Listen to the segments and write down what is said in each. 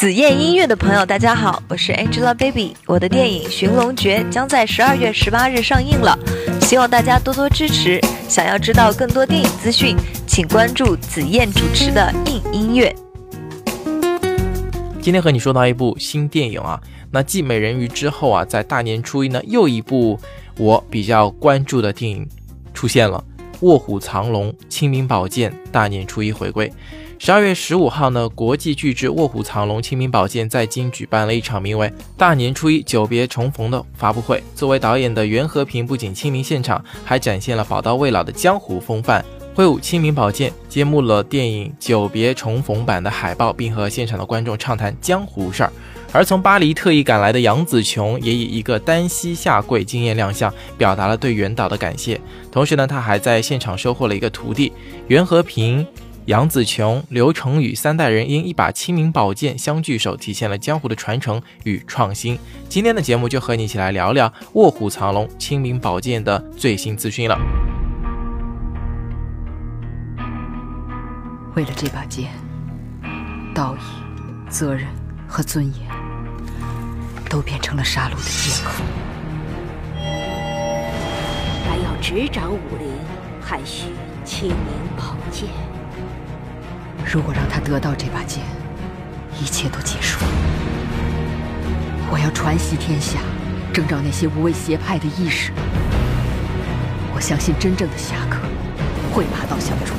紫燕音乐的朋友，大家好，我是 Angelababy。我的电影《寻龙诀》将在十二月十八日上映了，希望大家多多支持。想要知道更多电影资讯，请关注紫燕主持的硬音乐。今天和你说到一部新电影啊，那继《美人鱼》之后啊，在大年初一呢，又一部我比较关注的电影出现了，《卧虎藏龙》清明宝剑大年初一回归。十二月十五号呢，国际巨制《卧虎藏龙：清明宝剑》在京举办了一场名为“大年初一久别重逢”的发布会。作为导演的袁和平不仅亲临现场，还展现了宝刀未老的江湖风范，挥舞清明宝剑，揭幕了电影久别重逢版的海报，并和现场的观众畅谈江湖事儿。而从巴黎特意赶来的杨紫琼也以一个单膝下跪惊艳亮相，表达了对袁导的感谢。同时呢，他还在现场收获了一个徒弟袁和平。杨紫琼、刘成宇三代人因一把清明宝剑相聚首，体现了江湖的传承与创新。今天的节目就和你一起来聊聊《卧虎藏龙：清明宝剑》的最新资讯了。为了这把剑，道义、责任和尊严都变成了杀戮的借口。还要执掌武林，还需清明宝剑。如果让他得到这把剑，一切都结束。我要传习天下，征召那些无畏邪派的义士。我相信真正的侠客会拔刀相助。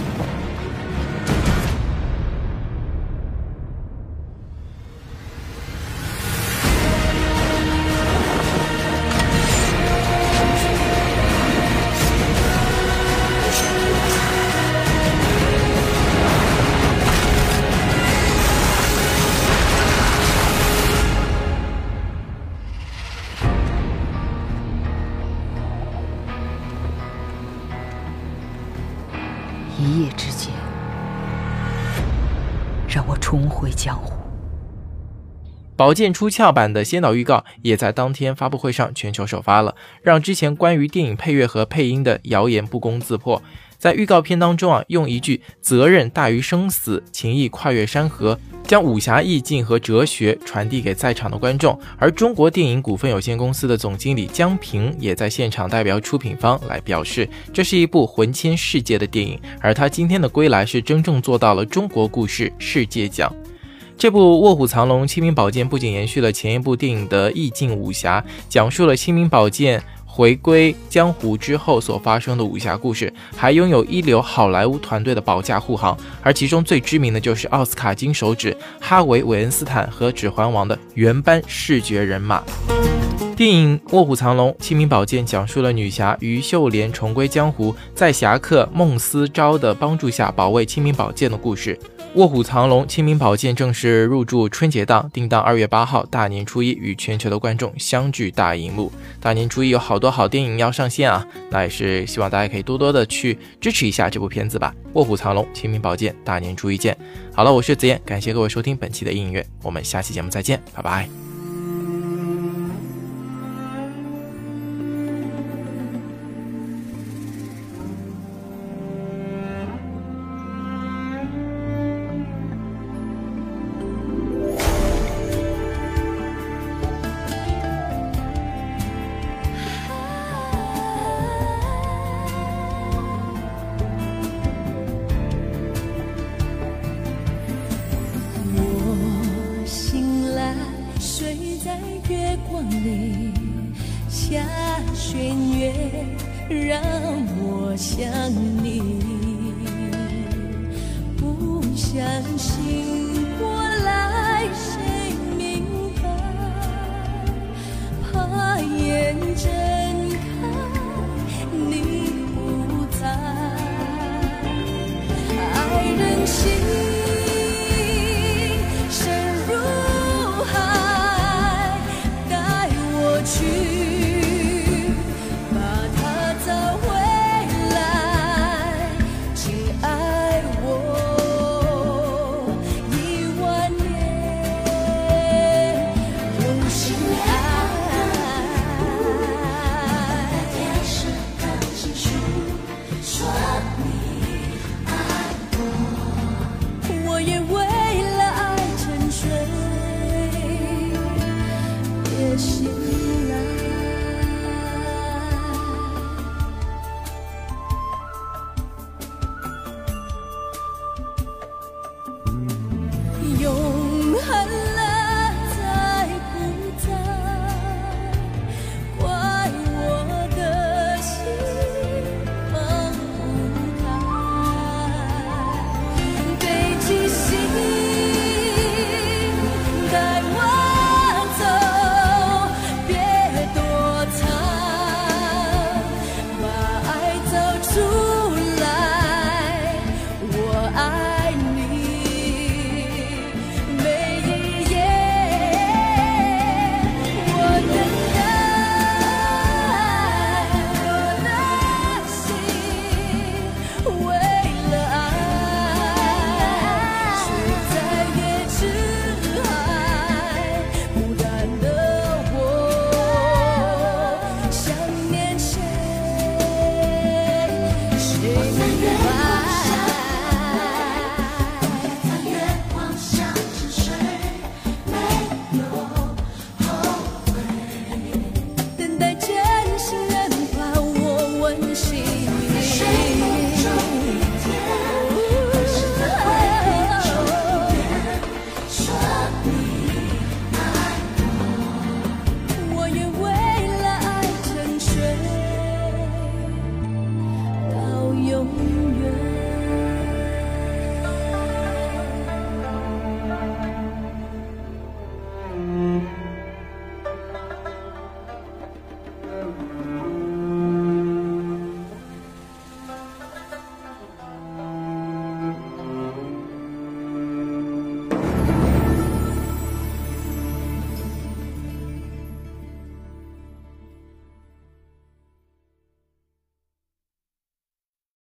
回江湖。宝剑出鞘版的先导预告也在当天发布会上全球首发了，让之前关于电影配乐和配音的谣言不攻自破。在预告片当中啊，用一句“责任大于生死，情谊跨越山河”，将武侠意境和哲学传递给在场的观众。而中国电影股份有限公司的总经理江平也在现场代表出品方来表示，这是一部魂牵世界的电影。而他今天的归来是真正做到了中国故事世界讲。这部《卧虎藏龙：清明宝剑》不仅延续了前一部电影的意境武侠，讲述了清明宝剑。回归江湖之后所发生的武侠故事，还拥有一流好莱坞团队的保驾护航，而其中最知名的就是奥斯卡金手指哈维·韦恩斯坦和《指环王》的原班视觉人马。电影《卧虎藏龙：清明宝剑》讲述了女侠于秀莲重归江湖，在侠客孟思昭的帮助下保卫清明宝剑的故事。《卧虎藏龙：清明宝剑》正式入驻春节档，定档二月八号大年初一与全球的观众相聚大荧幕。大年初一有好多好电影要上线啊，那也是希望大家可以多多的去支持一下这部片子吧。《卧虎藏龙：清明宝剑》大年初一见。好了，我是紫燕，感谢各位收听本期的音乐，我们下期节目再见，拜拜。在月光里下弦月，让我想你，不相信。